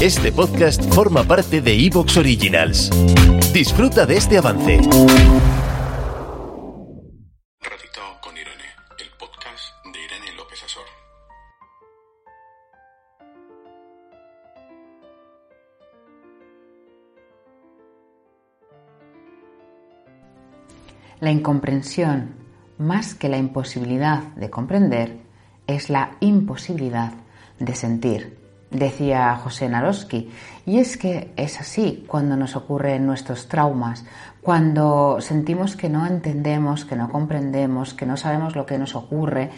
Este podcast forma parte de Evox Originals. Disfruta de este avance. Ratito con Irene, el podcast de Irene López Azor. La incomprensión, más que la imposibilidad de comprender, es la imposibilidad de sentir, decía José Naroski. Y es que es así cuando nos ocurren nuestros traumas, cuando sentimos que no entendemos, que no comprendemos, que no sabemos lo que nos ocurre,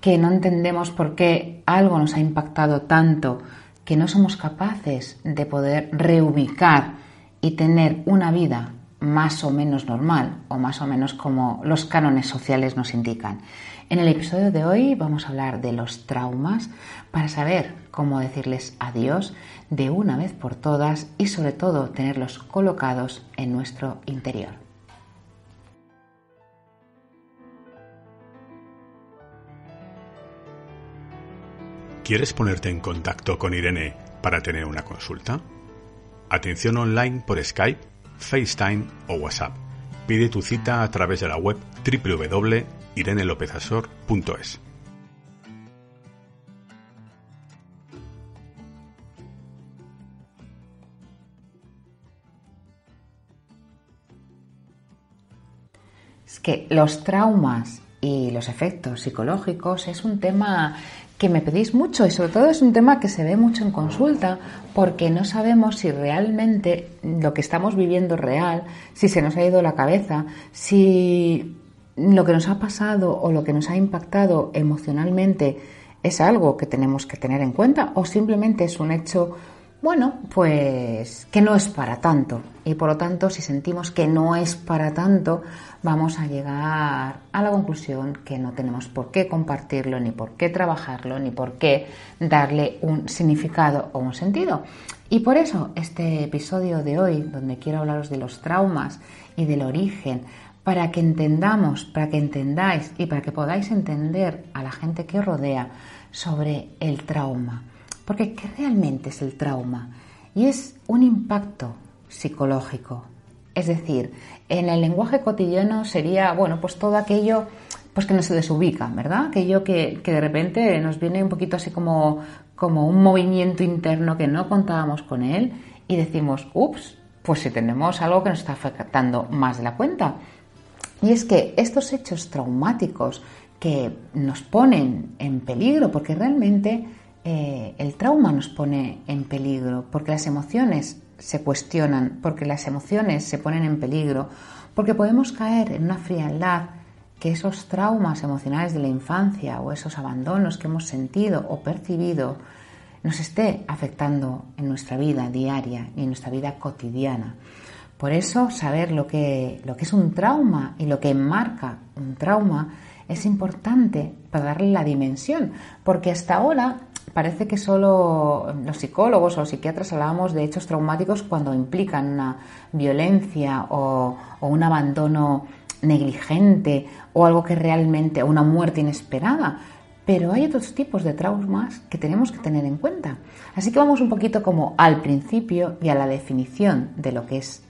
que no entendemos por qué algo nos ha impactado tanto, que no somos capaces de poder reubicar y tener una vida más o menos normal o más o menos como los cánones sociales nos indican. En el episodio de hoy vamos a hablar de los traumas para saber cómo decirles adiós de una vez por todas y sobre todo tenerlos colocados en nuestro interior. ¿Quieres ponerte en contacto con Irene para tener una consulta? Atención online por Skype, FaceTime o WhatsApp. Pide tu cita a través de la web www.irenelopezasor.es. Es que los traumas y los efectos psicológicos es un tema que me pedís mucho y sobre todo es un tema que se ve mucho en consulta porque no sabemos si realmente lo que estamos viviendo es real, si se nos ha ido la cabeza, si lo que nos ha pasado o lo que nos ha impactado emocionalmente es algo que tenemos que tener en cuenta o simplemente es un hecho bueno, pues que no es para tanto. Y por lo tanto, si sentimos que no es para tanto, vamos a llegar a la conclusión que no tenemos por qué compartirlo, ni por qué trabajarlo, ni por qué darle un significado o un sentido. Y por eso este episodio de hoy, donde quiero hablaros de los traumas y del origen, para que entendamos, para que entendáis y para que podáis entender a la gente que rodea sobre el trauma. Porque ¿qué realmente es el trauma? Y es un impacto psicológico. Es decir, en el lenguaje cotidiano sería, bueno, pues todo aquello pues que nos desubica, ¿verdad? Aquello que, que de repente nos viene un poquito así como, como un movimiento interno que no contábamos con él y decimos, ups, pues si tenemos algo que nos está afectando más de la cuenta. Y es que estos hechos traumáticos que nos ponen en peligro, porque realmente eh, el trauma nos pone en peligro, porque las emociones se cuestionan, porque las emociones se ponen en peligro, porque podemos caer en una frialdad que esos traumas emocionales de la infancia o esos abandonos que hemos sentido o percibido nos esté afectando en nuestra vida diaria y en nuestra vida cotidiana. Por eso saber lo que, lo que es un trauma y lo que enmarca un trauma es importante para darle la dimensión, porque hasta ahora parece que solo los psicólogos o psiquiatras hablábamos de hechos traumáticos cuando implican una violencia o, un abandono negligente o algo que realmente, una muerte inesperada. Pero hay otros tipos de traumas que tenemos que tener en cuenta. Así que vamos un poquito como al principio y a la definición de lo que es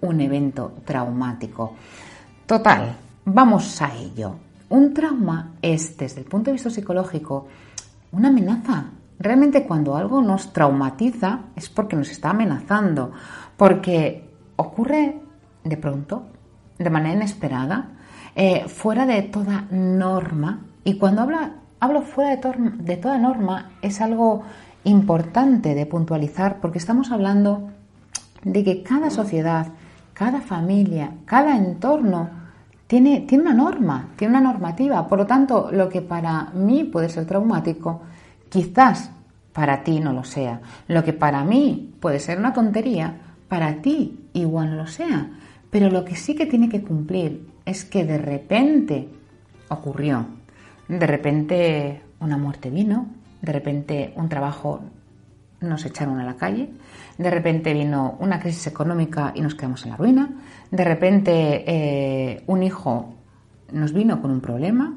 un evento traumático. Total, vamos a ello. Un trauma es, desde el punto de vista psicológico, una amenaza. Realmente cuando algo nos traumatiza es porque nos está amenazando, porque ocurre de pronto, de manera inesperada, eh, fuera de toda norma. Y cuando hablo fuera de, de toda norma es algo importante de puntualizar porque estamos hablando de que cada sociedad, cada familia, cada entorno tiene, tiene una norma, tiene una normativa. Por lo tanto, lo que para mí puede ser traumático, quizás para ti no lo sea. Lo que para mí puede ser una tontería, para ti igual no lo sea. Pero lo que sí que tiene que cumplir es que de repente ocurrió. De repente una muerte vino, de repente un trabajo nos echaron a la calle, de repente vino una crisis económica y nos quedamos en la ruina, de repente eh, un hijo nos vino con un problema,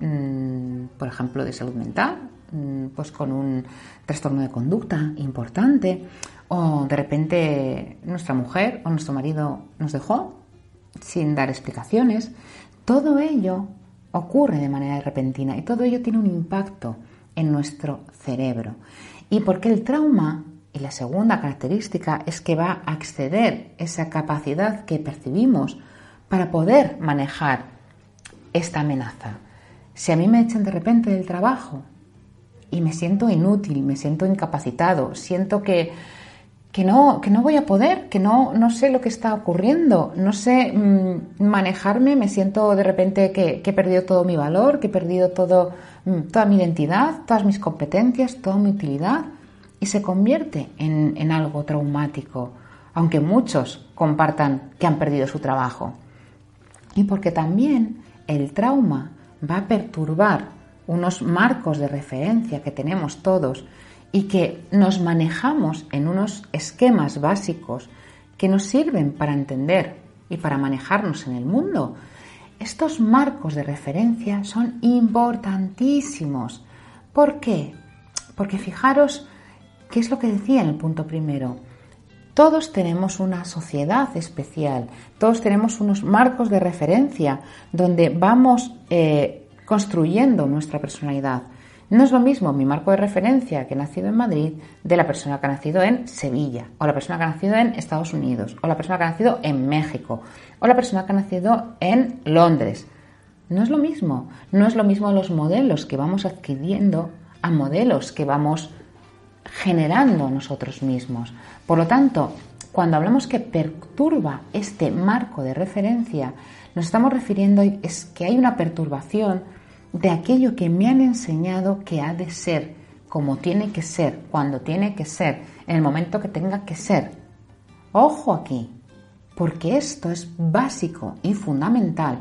mm, por ejemplo, de salud mental, mm, pues con un trastorno de conducta importante, o de repente nuestra mujer o nuestro marido nos dejó sin dar explicaciones. Todo ello ocurre de manera repentina y todo ello tiene un impacto en nuestro cerebro. Y porque el trauma, y la segunda característica, es que va a exceder esa capacidad que percibimos para poder manejar esta amenaza. Si a mí me echan de repente del trabajo y me siento inútil, me siento incapacitado, siento que, que, no, que no voy a poder, que no, no sé lo que está ocurriendo, no sé mm, manejarme, me siento de repente que, he perdido todo mi valor, que he perdido todo Mm, toda mi identidad, todas mis competencias, toda mi utilidad y se convierte en, en algo traumático, aunque muchos compartan que han perdido su trabajo. Y porque también el trauma va a perturbar unos marcos de referencia que tenemos todos y que nos manejamos en unos esquemas básicos que nos sirven para entender y para manejarnos en el mundo, estos marcos de referencia son importantísimos. ¿Por qué? Porque fijaros qué es lo que decía en el punto primero. Todos tenemos una sociedad especial, todos tenemos unos marcos de referencia donde vamos eh, construyendo nuestra personalidad. No es lo mismo mi marco de referencia que he nacido en Madrid de la persona que ha nacido en Sevilla, o la persona que ha nacido en Estados Unidos, o la persona que ha nacido en México, o la persona que ha nacido en Londres. No es lo mismo, no es lo mismo los modelos que vamos adquiriendo a modelos que vamos generando nosotros mismos. Por lo tanto, cuando hablamos que perturba este marco de referencia, nos estamos refiriendo es que hay una perturbación de aquello que me han enseñado que ha de ser, como tiene que ser, cuando tiene que ser, en el momento que tenga que ser. Ojo aquí, porque esto es básico y fundamental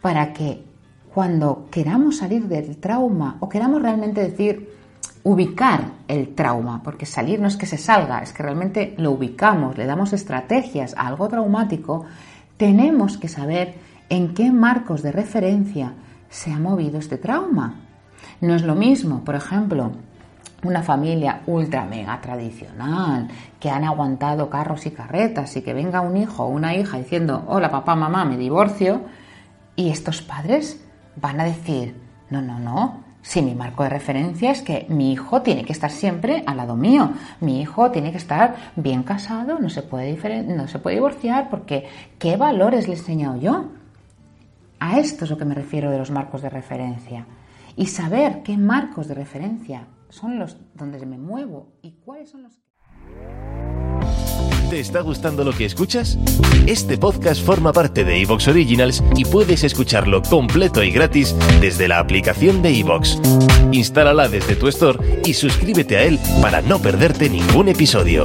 para que cuando queramos salir del trauma o queramos realmente decir ubicar el trauma, porque salir no es que se salga, es que realmente lo ubicamos, le damos estrategias a algo traumático, tenemos que saber en qué marcos de referencia se ha movido este trauma. No es lo mismo, por ejemplo, una familia ultra mega tradicional, que han aguantado carros y carretas y que venga un hijo o una hija diciendo, hola papá, mamá, me divorcio, y estos padres van a decir, no, no, no, si mi marco de referencia es que mi hijo tiene que estar siempre al lado mío, mi hijo tiene que estar bien casado, no se puede, no se puede divorciar porque ¿qué valores le he enseñado yo? A esto es lo que me refiero de los marcos de referencia. Y saber qué marcos de referencia son los donde me muevo y cuáles son los ¿Te está gustando lo que escuchas? Este podcast forma parte de Evox Originals y puedes escucharlo completo y gratis desde la aplicación de Evox. Instálala desde tu store y suscríbete a él para no perderte ningún episodio.